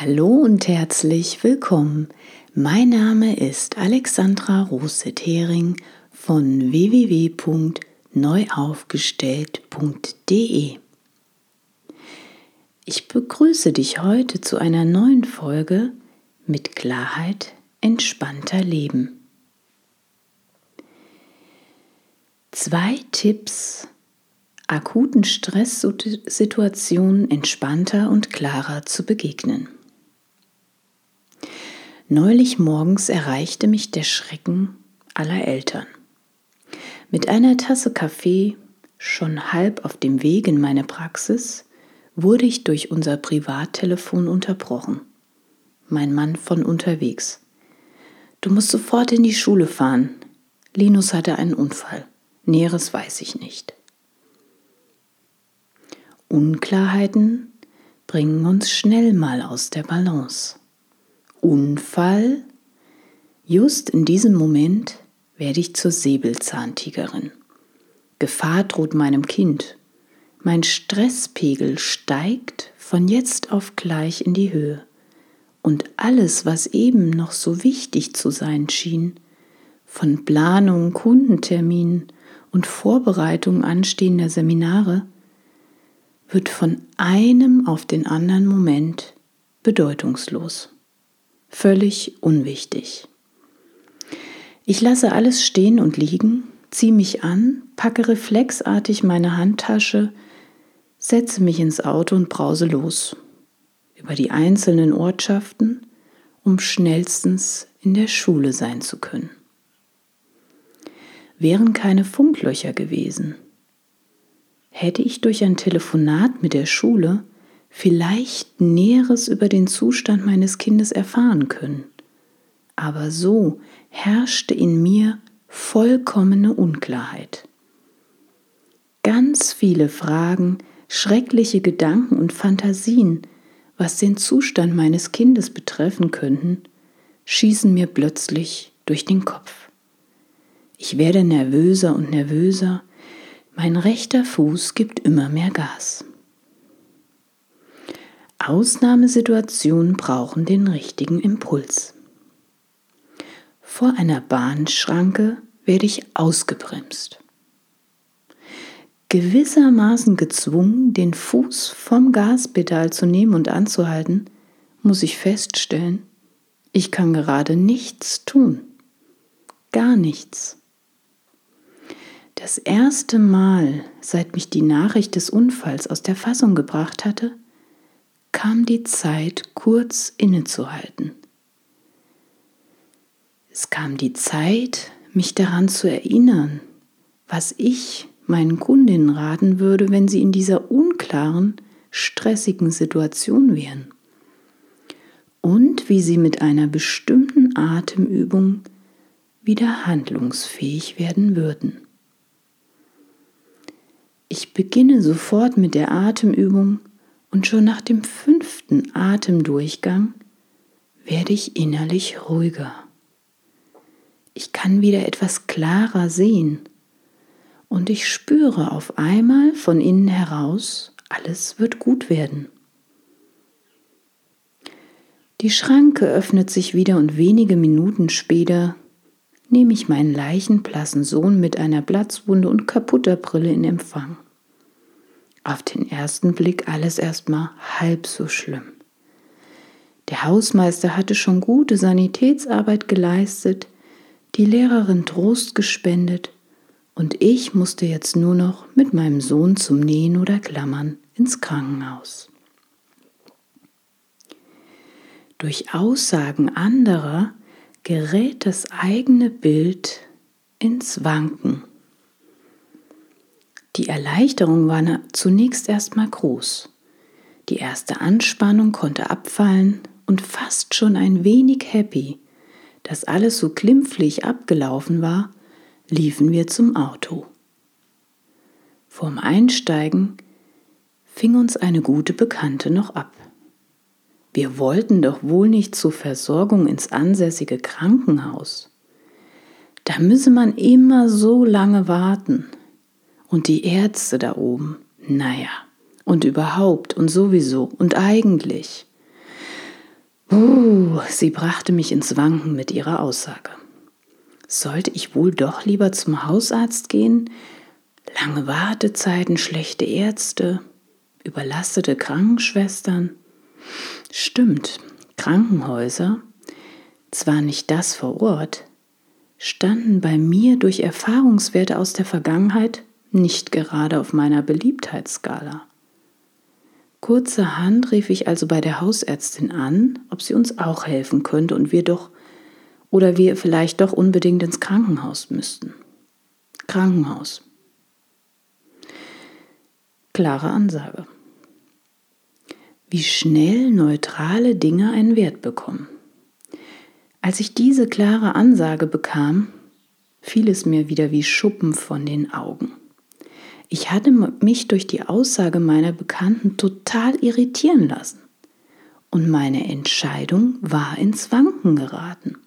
Hallo und herzlich willkommen. Mein Name ist Alexandra Rose-Thering von www.neuaufgestellt.de. Ich begrüße dich heute zu einer neuen Folge mit Klarheit entspannter Leben. Zwei Tipps, akuten Stresssituationen entspannter und klarer zu begegnen. Neulich morgens erreichte mich der Schrecken aller Eltern. Mit einer Tasse Kaffee, schon halb auf dem Weg in meine Praxis, wurde ich durch unser Privattelefon unterbrochen. Mein Mann von unterwegs. Du musst sofort in die Schule fahren. Linus hatte einen Unfall. Näheres weiß ich nicht. Unklarheiten bringen uns schnell mal aus der Balance. Unfall? Just in diesem Moment werde ich zur Säbelzahntigerin. Gefahr droht meinem Kind. Mein Stresspegel steigt von jetzt auf gleich in die Höhe. Und alles, was eben noch so wichtig zu sein schien, von Planung, Kundenterminen und Vorbereitung anstehender Seminare, wird von einem auf den anderen Moment bedeutungslos völlig unwichtig. Ich lasse alles stehen und liegen, ziehe mich an, packe reflexartig meine Handtasche, setze mich ins Auto und brause los über die einzelnen Ortschaften, um schnellstens in der Schule sein zu können. Wären keine Funklöcher gewesen, hätte ich durch ein Telefonat mit der Schule vielleicht Näheres über den Zustand meines Kindes erfahren können. Aber so herrschte in mir vollkommene Unklarheit. Ganz viele Fragen, schreckliche Gedanken und Fantasien, was den Zustand meines Kindes betreffen könnten, schießen mir plötzlich durch den Kopf. Ich werde nervöser und nervöser, mein rechter Fuß gibt immer mehr Gas. Ausnahmesituationen brauchen den richtigen Impuls. Vor einer Bahnschranke werde ich ausgebremst. Gewissermaßen gezwungen, den Fuß vom Gaspedal zu nehmen und anzuhalten, muss ich feststellen, ich kann gerade nichts tun. Gar nichts. Das erste Mal, seit mich die Nachricht des Unfalls aus der Fassung gebracht hatte, kam die Zeit, kurz innezuhalten. Es kam die Zeit, mich daran zu erinnern, was ich meinen Kundinnen raten würde, wenn sie in dieser unklaren, stressigen Situation wären. Und wie sie mit einer bestimmten Atemübung wieder handlungsfähig werden würden. Ich beginne sofort mit der Atemübung und schon nach dem fünften Atemdurchgang werde ich innerlich ruhiger. Ich kann wieder etwas klarer sehen und ich spüre auf einmal von innen heraus, alles wird gut werden. Die Schranke öffnet sich wieder und wenige Minuten später nehme ich meinen leichenblassen Sohn mit einer Platzwunde und kaputter Brille in Empfang. Auf den ersten Blick alles erstmal halb so schlimm. Der Hausmeister hatte schon gute Sanitätsarbeit geleistet, die Lehrerin Trost gespendet und ich musste jetzt nur noch mit meinem Sohn zum Nähen oder Klammern ins Krankenhaus. Durch Aussagen anderer gerät das eigene Bild ins Wanken. Die Erleichterung war zunächst erstmal groß. Die erste Anspannung konnte abfallen und fast schon ein wenig happy, dass alles so glimpflich abgelaufen war, liefen wir zum Auto. Vorm Einsteigen fing uns eine gute Bekannte noch ab. Wir wollten doch wohl nicht zur Versorgung ins ansässige Krankenhaus. Da müsse man immer so lange warten. Und die Ärzte da oben, naja, und überhaupt und sowieso und eigentlich. Uh, sie brachte mich ins Wanken mit ihrer Aussage. Sollte ich wohl doch lieber zum Hausarzt gehen? Lange Wartezeiten, schlechte Ärzte, überlastete Krankenschwestern. Stimmt, Krankenhäuser, zwar nicht das vor Ort, standen bei mir durch Erfahrungswerte aus der Vergangenheit nicht gerade auf meiner Beliebtheitsskala. Kurzerhand rief ich also bei der Hausärztin an, ob sie uns auch helfen könnte und wir doch oder wir vielleicht doch unbedingt ins Krankenhaus müssten. Krankenhaus. Klare Ansage. Wie schnell neutrale Dinge einen Wert bekommen. Als ich diese klare Ansage bekam, fiel es mir wieder wie Schuppen von den Augen. Ich hatte mich durch die Aussage meiner Bekannten total irritieren lassen und meine Entscheidung war ins Wanken geraten.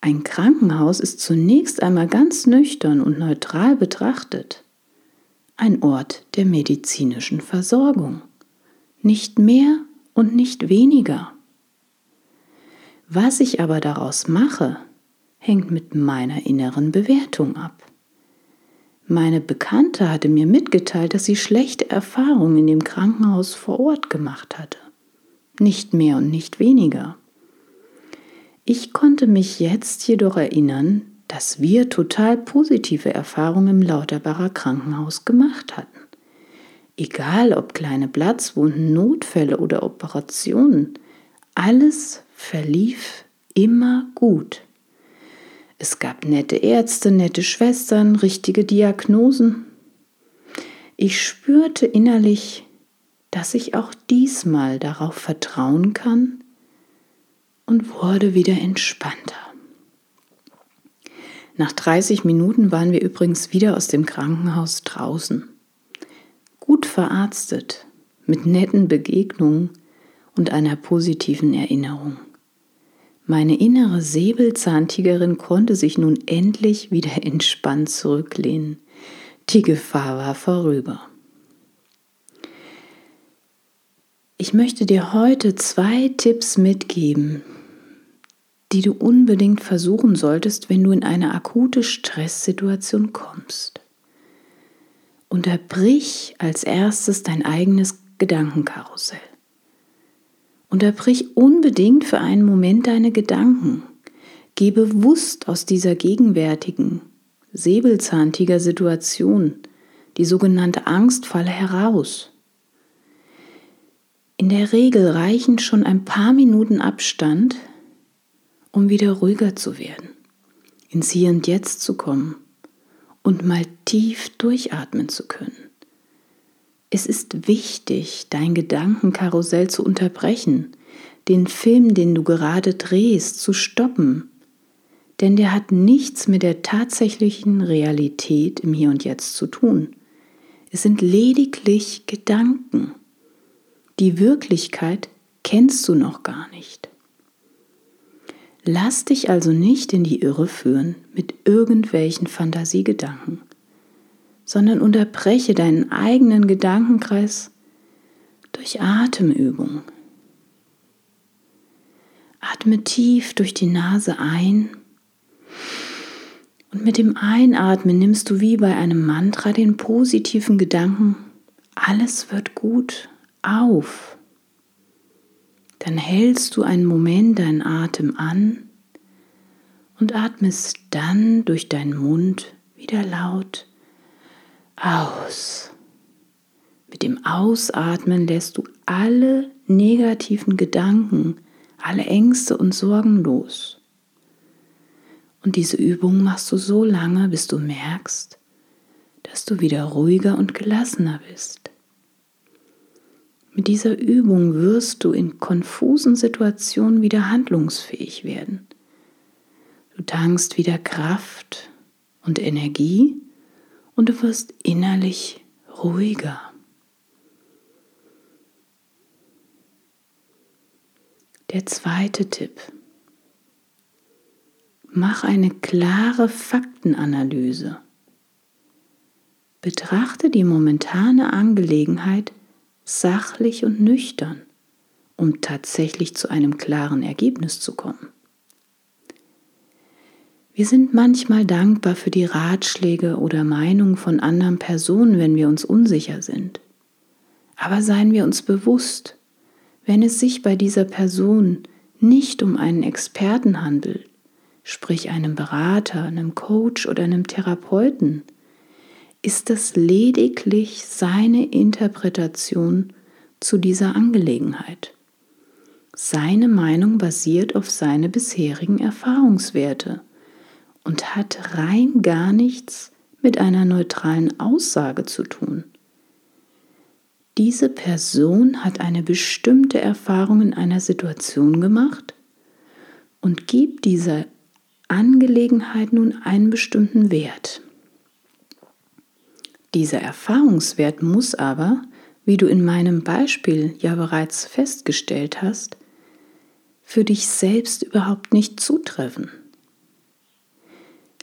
Ein Krankenhaus ist zunächst einmal ganz nüchtern und neutral betrachtet ein Ort der medizinischen Versorgung, nicht mehr und nicht weniger. Was ich aber daraus mache, hängt mit meiner inneren Bewertung ab. Meine Bekannte hatte mir mitgeteilt, dass sie schlechte Erfahrungen in dem Krankenhaus vor Ort gemacht hatte. Nicht mehr und nicht weniger. Ich konnte mich jetzt jedoch erinnern, dass wir total positive Erfahrungen im Lauterbacher Krankenhaus gemacht hatten. Egal ob kleine Platzwunden, Notfälle oder Operationen, alles verlief immer gut. Es gab nette Ärzte, nette Schwestern, richtige Diagnosen. Ich spürte innerlich, dass ich auch diesmal darauf vertrauen kann und wurde wieder entspannter. Nach 30 Minuten waren wir übrigens wieder aus dem Krankenhaus draußen. Gut verarztet, mit netten Begegnungen und einer positiven Erinnerung. Meine innere Säbelzahntigerin konnte sich nun endlich wieder entspannt zurücklehnen. Die Gefahr war vorüber. Ich möchte dir heute zwei Tipps mitgeben, die du unbedingt versuchen solltest, wenn du in eine akute Stresssituation kommst. Unterbrich als erstes dein eigenes Gedankenkarussell. Unterbrich unbedingt für einen Moment deine Gedanken. Geh bewusst aus dieser gegenwärtigen, säbelzahntiger Situation, die sogenannte Angstfalle, heraus. In der Regel reichen schon ein paar Minuten Abstand, um wieder ruhiger zu werden, ins Hier und Jetzt zu kommen und mal tief durchatmen zu können. Es ist wichtig, dein Gedankenkarussell zu unterbrechen, den Film, den du gerade drehst, zu stoppen, denn der hat nichts mit der tatsächlichen Realität im Hier und Jetzt zu tun. Es sind lediglich Gedanken. Die Wirklichkeit kennst du noch gar nicht. Lass dich also nicht in die Irre führen mit irgendwelchen Fantasiegedanken sondern unterbreche deinen eigenen Gedankenkreis durch Atemübung. Atme tief durch die Nase ein und mit dem Einatmen nimmst du wie bei einem Mantra den positiven Gedanken, alles wird gut, auf. Dann hältst du einen Moment deinen Atem an und atmest dann durch deinen Mund wieder laut aus. Mit dem Ausatmen lässt du alle negativen Gedanken, alle Ängste und Sorgen los. Und diese Übung machst du so lange, bis du merkst, dass du wieder ruhiger und gelassener bist. Mit dieser Übung wirst du in konfusen Situationen wieder handlungsfähig werden. Du tankst wieder Kraft und Energie und du wirst innerlich ruhiger. Der zweite Tipp. Mach eine klare Faktenanalyse. Betrachte die momentane Angelegenheit sachlich und nüchtern um tatsächlich zu einem klaren Ergebnis zu kommen. Wir sind manchmal dankbar für die Ratschläge oder Meinungen von anderen Personen, wenn wir uns unsicher sind. Aber seien wir uns bewusst, wenn es sich bei dieser Person nicht um einen Experten handelt, sprich einem Berater, einem Coach oder einem Therapeuten, ist das lediglich seine Interpretation zu dieser Angelegenheit. Seine Meinung basiert auf seine bisherigen Erfahrungswerte und hat rein gar nichts mit einer neutralen Aussage zu tun. Diese Person hat eine bestimmte Erfahrung in einer Situation gemacht und gibt dieser Angelegenheit nun einen bestimmten Wert. Dieser Erfahrungswert muss aber, wie du in meinem Beispiel ja bereits festgestellt hast, für dich selbst überhaupt nicht zutreffen.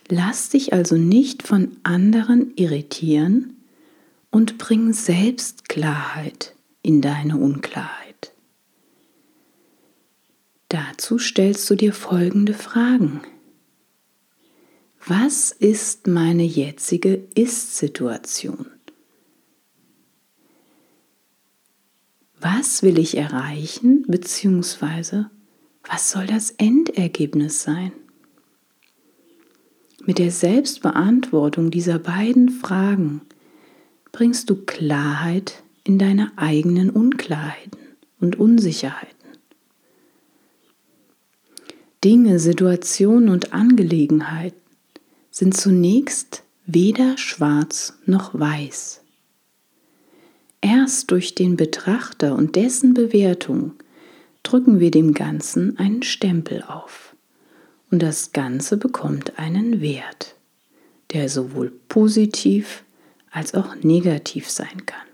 Lass dich also nicht von anderen irritieren und bring selbst Klarheit in deine Unklarheit. Dazu stellst du dir folgende Fragen. Was ist meine jetzige Ist-Situation? Was will ich erreichen, beziehungsweise was soll das Endergebnis sein? Mit der Selbstbeantwortung dieser beiden Fragen bringst du Klarheit in deine eigenen Unklarheiten und Unsicherheiten. Dinge, Situationen und Angelegenheiten sind zunächst weder schwarz noch weiß. Erst durch den Betrachter und dessen Bewertung drücken wir dem Ganzen einen Stempel auf und das Ganze bekommt einen Wert, der sowohl positiv als auch negativ sein kann.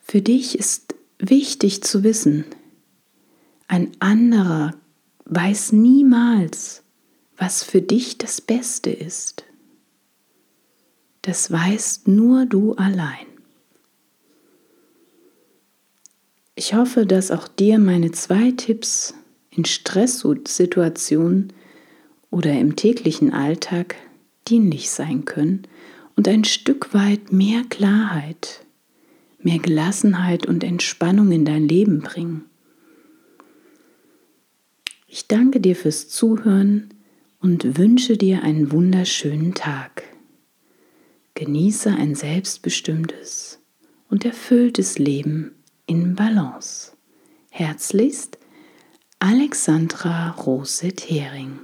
Für dich ist wichtig zu wissen, ein anderer weiß niemals, was für dich das Beste ist. Das weißt nur du allein. Ich hoffe, dass auch dir meine zwei Tipps in Stresssituationen oder im täglichen Alltag dienlich sein können und ein Stück weit mehr Klarheit, mehr Gelassenheit und Entspannung in dein Leben bringen. Ich danke dir fürs Zuhören und wünsche dir einen wunderschönen Tag. Genieße ein selbstbestimmtes und erfülltes Leben in Balance. Herzlichst, Alexandra Rose-Thering.